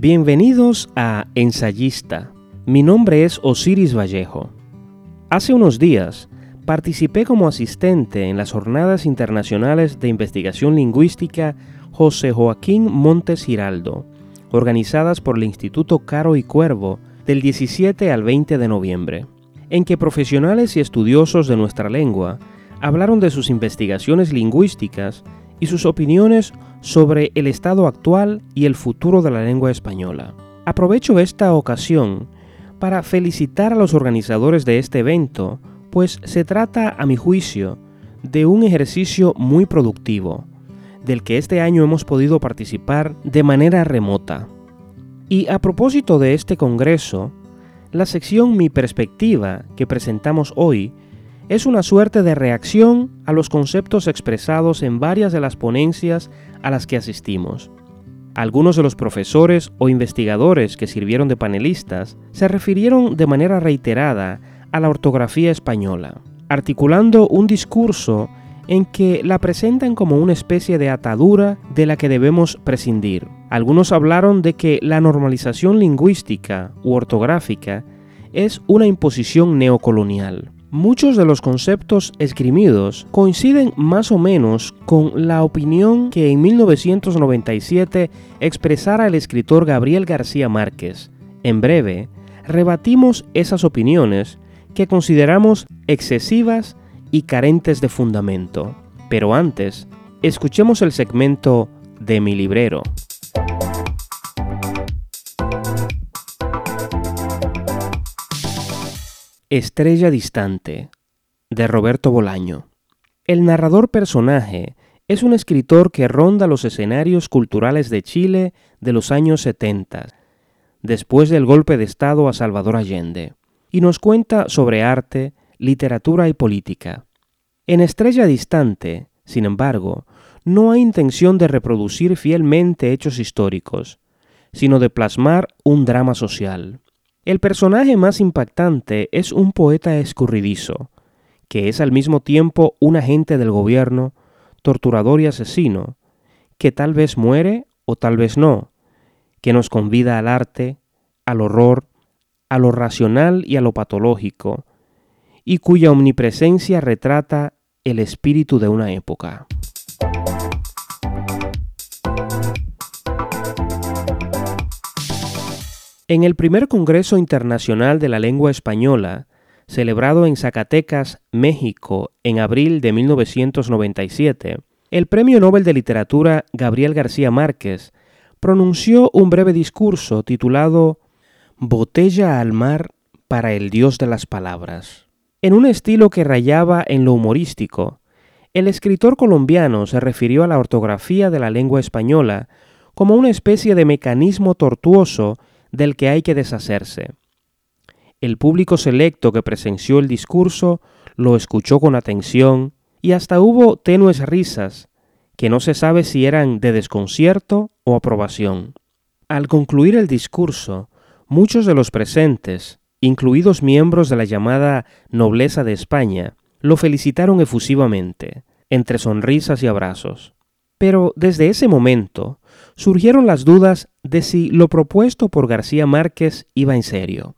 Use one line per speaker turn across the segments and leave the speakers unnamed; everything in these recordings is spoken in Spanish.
Bienvenidos a Ensayista. Mi nombre es Osiris Vallejo. Hace unos días participé como asistente en las Jornadas Internacionales de Investigación Lingüística José Joaquín Montes Giraldo, organizadas por el Instituto Caro y Cuervo del 17 al 20 de noviembre, en que profesionales y estudiosos de nuestra lengua hablaron de sus investigaciones lingüísticas y sus opiniones sobre el estado actual y el futuro de la lengua española. Aprovecho esta ocasión para felicitar a los organizadores de este evento, pues se trata, a mi juicio, de un ejercicio muy productivo, del que este año hemos podido participar de manera remota. Y a propósito de este Congreso, la sección Mi Perspectiva que presentamos hoy es una suerte de reacción a los conceptos expresados en varias de las ponencias a las que asistimos. Algunos de los profesores o investigadores que sirvieron de panelistas se refirieron de manera reiterada a la ortografía española, articulando un discurso en que la presentan como una especie de atadura de la que debemos prescindir. Algunos hablaron de que la normalización lingüística u ortográfica es una imposición neocolonial. Muchos de los conceptos esgrimidos coinciden más o menos con la opinión que en 1997 expresara el escritor Gabriel García Márquez. En breve, rebatimos esas opiniones que consideramos excesivas y carentes de fundamento. Pero antes, escuchemos el segmento de mi librero. Estrella Distante, de Roberto Bolaño. El narrador personaje es un escritor que ronda los escenarios culturales de Chile de los años 70, después del golpe de Estado a Salvador Allende, y nos cuenta sobre arte, literatura y política. En Estrella Distante, sin embargo, no hay intención de reproducir fielmente hechos históricos, sino de plasmar un drama social. El personaje más impactante es un poeta escurridizo, que es al mismo tiempo un agente del gobierno, torturador y asesino, que tal vez muere o tal vez no, que nos convida al arte, al horror, a lo racional y a lo patológico, y cuya omnipresencia retrata el espíritu de una época. En el primer Congreso Internacional de la Lengua Española, celebrado en Zacatecas, México, en abril de 1997, el Premio Nobel de Literatura Gabriel García Márquez pronunció un breve discurso titulado Botella al mar para el Dios de las Palabras. En un estilo que rayaba en lo humorístico, el escritor colombiano se refirió a la ortografía de la lengua española como una especie de mecanismo tortuoso del que hay que deshacerse. El público selecto que presenció el discurso lo escuchó con atención y hasta hubo tenues risas, que no se sabe si eran de desconcierto o aprobación. Al concluir el discurso, muchos de los presentes, incluidos miembros de la llamada nobleza de España, lo felicitaron efusivamente, entre sonrisas y abrazos. Pero desde ese momento surgieron las dudas de si lo propuesto por García Márquez iba en serio.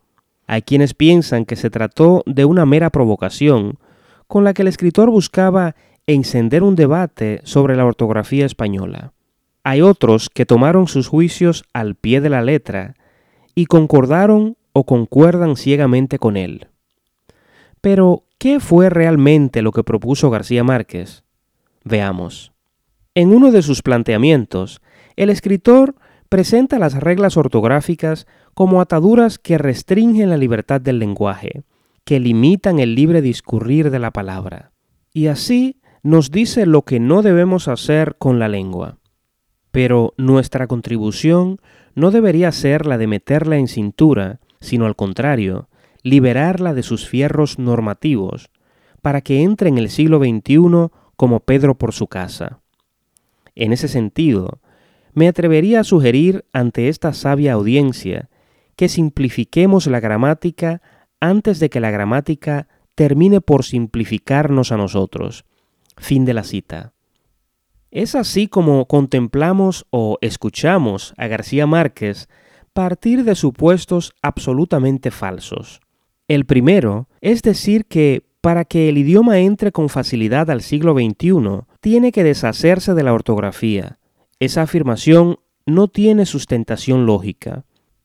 Hay quienes piensan que se trató de una mera provocación con la que el escritor buscaba encender un debate sobre la ortografía española. Hay otros que tomaron sus juicios al pie de la letra y concordaron o concuerdan ciegamente con él. Pero, ¿qué fue realmente lo que propuso García Márquez? Veamos. En uno de sus planteamientos, el escritor presenta las reglas ortográficas como ataduras que restringen la libertad del lenguaje, que limitan el libre discurrir de la palabra. Y así nos dice lo que no debemos hacer con la lengua. Pero nuestra contribución no debería ser la de meterla en cintura, sino al contrario, liberarla de sus fierros normativos, para que entre en el siglo XXI como Pedro por su casa. En ese sentido, me atrevería a sugerir ante esta sabia audiencia que simplifiquemos la gramática antes de que la gramática termine por simplificarnos a nosotros. Fin de la cita. Es así como contemplamos o escuchamos a García Márquez partir de supuestos absolutamente falsos. El primero es decir que para que el idioma entre con facilidad al siglo XXI, tiene que deshacerse de la ortografía. Esa afirmación no tiene sustentación lógica.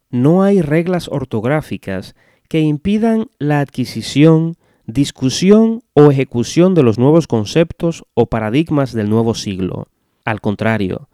No hay reglas ortográficas que impidan la adquisición, discusión o ejecución de los nuevos conceptos o paradigmas del nuevo siglo. Al contrario,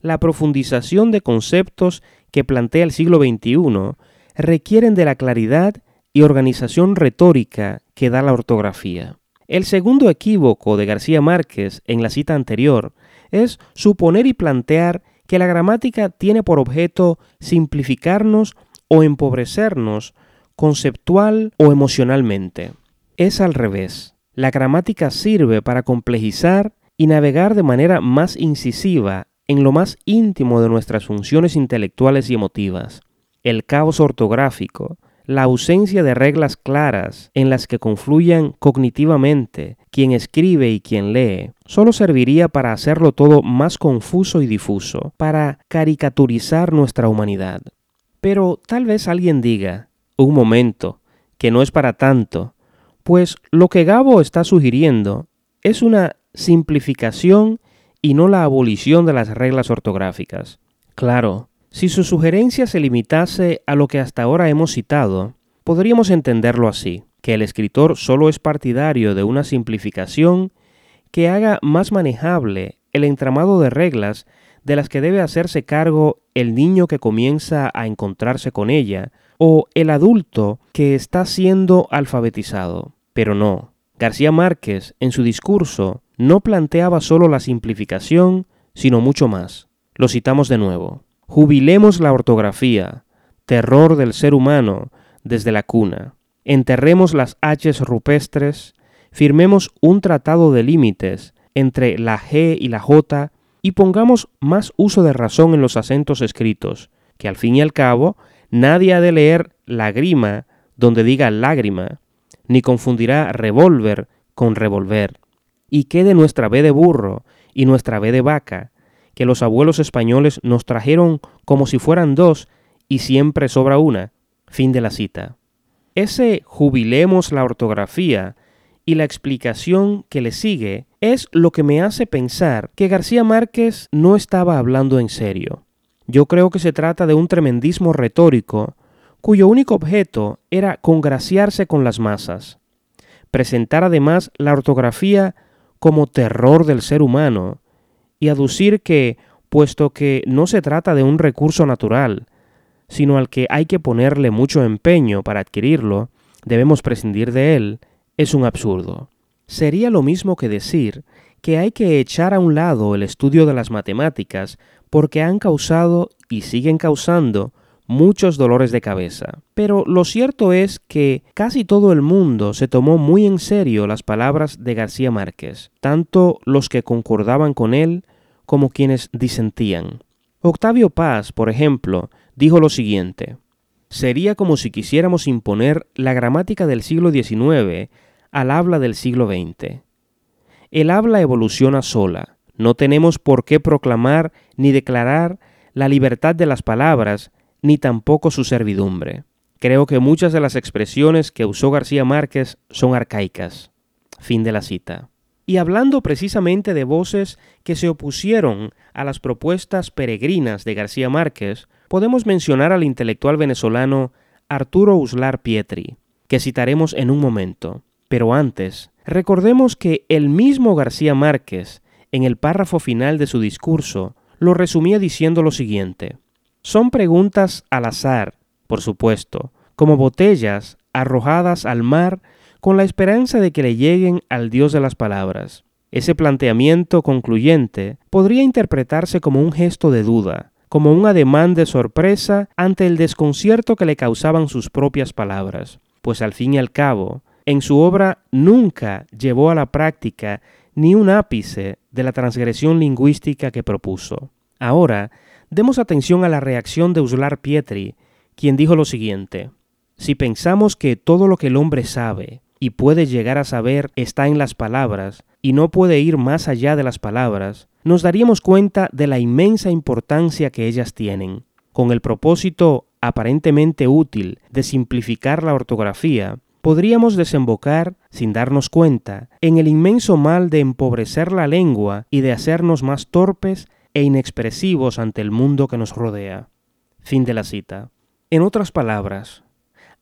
la profundización de conceptos que plantea el siglo XXI requieren de la claridad y organización retórica que da la ortografía. El segundo equívoco de García Márquez en la cita anterior es suponer y plantear que la gramática tiene por objeto simplificarnos o empobrecernos conceptual o emocionalmente. Es al revés. La gramática sirve para complejizar y navegar de manera más incisiva en lo más íntimo de nuestras funciones intelectuales y emotivas. El caos ortográfico, la ausencia de reglas claras en las que confluyan cognitivamente quien escribe y quien lee, solo serviría para hacerlo todo más confuso y difuso, para caricaturizar nuestra humanidad. Pero tal vez alguien diga, un momento, que no es para tanto, pues lo que Gabo está sugiriendo es una simplificación y no la abolición de las reglas ortográficas. Claro, si su sugerencia se limitase a lo que hasta ahora hemos citado, podríamos entenderlo así, que el escritor solo es partidario de una simplificación que haga más manejable el entramado de reglas de las que debe hacerse cargo el niño que comienza a encontrarse con ella o el adulto que está siendo alfabetizado. Pero no, García Márquez en su discurso no planteaba solo la simplificación, sino mucho más. Lo citamos de nuevo. Jubilemos la ortografía, terror del ser humano desde la cuna. Enterremos las H's rupestres, firmemos un tratado de límites entre la G y la J y pongamos más uso de razón en los acentos escritos, que al fin y al cabo nadie ha de leer lágrima donde diga lágrima, ni confundirá revólver con revolver. Y quede nuestra B de burro y nuestra B de vaca, que los abuelos españoles nos trajeron como si fueran dos y siempre sobra una. Fin de la cita. Ese jubilemos la ortografía y la explicación que le sigue es lo que me hace pensar que García Márquez no estaba hablando en serio. Yo creo que se trata de un tremendismo retórico cuyo único objeto era congraciarse con las masas, presentar además la ortografía como terror del ser humano, y aducir que, puesto que no se trata de un recurso natural, sino al que hay que ponerle mucho empeño para adquirirlo, debemos prescindir de él, es un absurdo. Sería lo mismo que decir que hay que echar a un lado el estudio de las matemáticas porque han causado y siguen causando muchos dolores de cabeza. Pero lo cierto es que casi todo el mundo se tomó muy en serio las palabras de García Márquez, tanto los que concordaban con él como quienes disentían. Octavio Paz, por ejemplo, dijo lo siguiente, sería como si quisiéramos imponer la gramática del siglo XIX al habla del siglo XX. El habla evoluciona sola, no tenemos por qué proclamar ni declarar la libertad de las palabras, ni tampoco su servidumbre. Creo que muchas de las expresiones que usó García Márquez son arcaicas. Fin de la cita. Y hablando precisamente de voces que se opusieron a las propuestas peregrinas de García Márquez, podemos mencionar al intelectual venezolano Arturo Uslar Pietri, que citaremos en un momento. Pero antes, recordemos que el mismo García Márquez, en el párrafo final de su discurso, lo resumía diciendo lo siguiente. Son preguntas al azar, por supuesto, como botellas arrojadas al mar con la esperanza de que le lleguen al Dios de las palabras. Ese planteamiento concluyente podría interpretarse como un gesto de duda, como un ademán de sorpresa ante el desconcierto que le causaban sus propias palabras, pues al fin y al cabo, en su obra nunca llevó a la práctica ni un ápice de la transgresión lingüística que propuso. Ahora, Demos atención a la reacción de Uslar Pietri, quien dijo lo siguiente, si pensamos que todo lo que el hombre sabe y puede llegar a saber está en las palabras y no puede ir más allá de las palabras, nos daríamos cuenta de la inmensa importancia que ellas tienen. con el propósito aparentemente útil de simplificar la ortografía, podríamos desembocar, sin darnos cuenta, en el inmenso mal de empobrecer la lengua y de hacernos más torpes e inexpresivos ante el mundo que nos rodea. Fin de la cita. En otras palabras,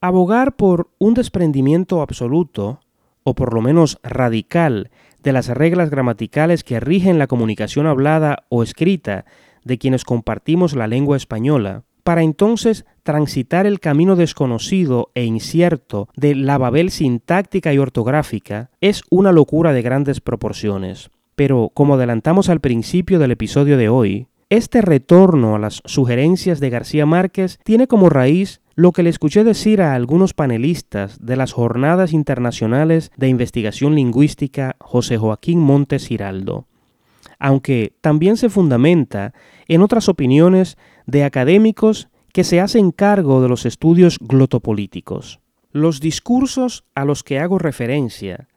abogar por un desprendimiento absoluto, o por lo menos radical, de las reglas gramaticales que rigen la comunicación hablada o escrita de quienes compartimos la lengua española, para entonces transitar el camino desconocido e incierto de la Babel sintáctica y ortográfica, es una locura de grandes proporciones. Pero, como adelantamos al principio del episodio de hoy, este retorno a las sugerencias de García Márquez tiene como raíz lo que le escuché decir a algunos panelistas de las Jornadas Internacionales de Investigación Lingüística José Joaquín Montes Giraldo, aunque también se fundamenta en otras opiniones de académicos que se hacen cargo de los estudios glotopolíticos. Los discursos a los que hago referencia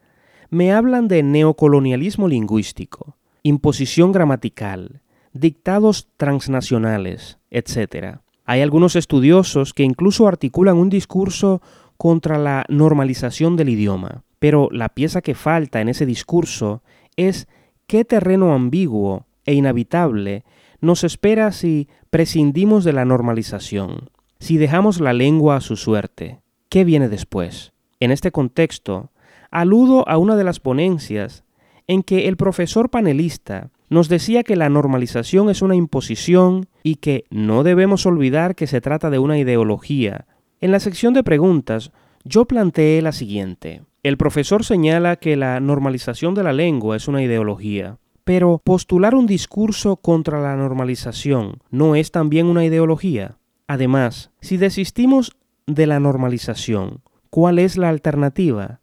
me hablan de neocolonialismo lingüístico, imposición gramatical, dictados transnacionales, etc. Hay algunos estudiosos que incluso articulan un discurso contra la normalización del idioma, pero la pieza que falta en ese discurso es qué terreno ambiguo e inhabitable nos espera si prescindimos de la normalización, si dejamos la lengua a su suerte. ¿Qué viene después? En este contexto, aludo a una de las ponencias en que el profesor panelista nos decía que la normalización es una imposición y que no debemos olvidar que se trata de una ideología. En la sección de preguntas, yo planteé la siguiente. El profesor señala que la normalización de la lengua es una ideología. Pero postular un discurso contra la normalización no es también una ideología. Además, si desistimos de la normalización, ¿cuál es la alternativa?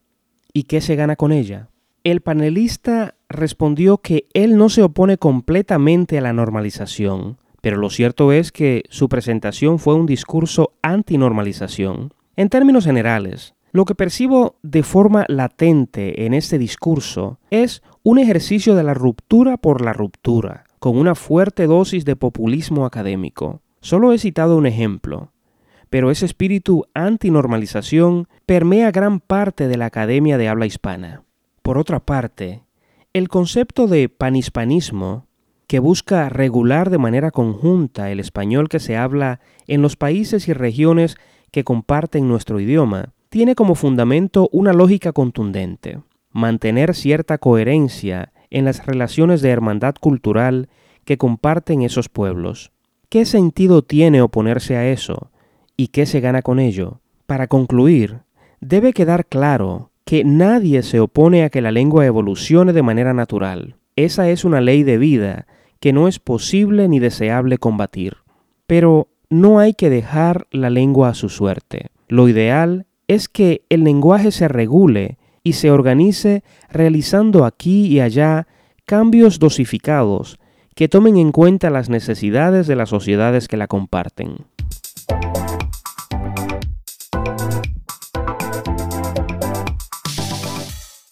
¿Y qué se gana con ella? El panelista respondió que él no se opone completamente a la normalización, pero lo cierto es que su presentación fue un discurso antinormalización. En términos generales, lo que percibo de forma latente en este discurso es un ejercicio de la ruptura por la ruptura, con una fuerte dosis de populismo académico. Solo he citado un ejemplo, pero ese espíritu antinormalización permea gran parte de la academia de habla hispana. Por otra parte, el concepto de panhispanismo, que busca regular de manera conjunta el español que se habla en los países y regiones que comparten nuestro idioma, tiene como fundamento una lógica contundente mantener cierta coherencia en las relaciones de hermandad cultural que comparten esos pueblos. ¿Qué sentido tiene oponerse a eso? ¿Y qué se gana con ello? Para concluir, debe quedar claro que nadie se opone a que la lengua evolucione de manera natural. Esa es una ley de vida que no es posible ni deseable combatir. Pero no hay que dejar la lengua a su suerte. Lo ideal es que el lenguaje se regule y se organice realizando aquí y allá cambios dosificados que tomen en cuenta las necesidades de las sociedades que la comparten.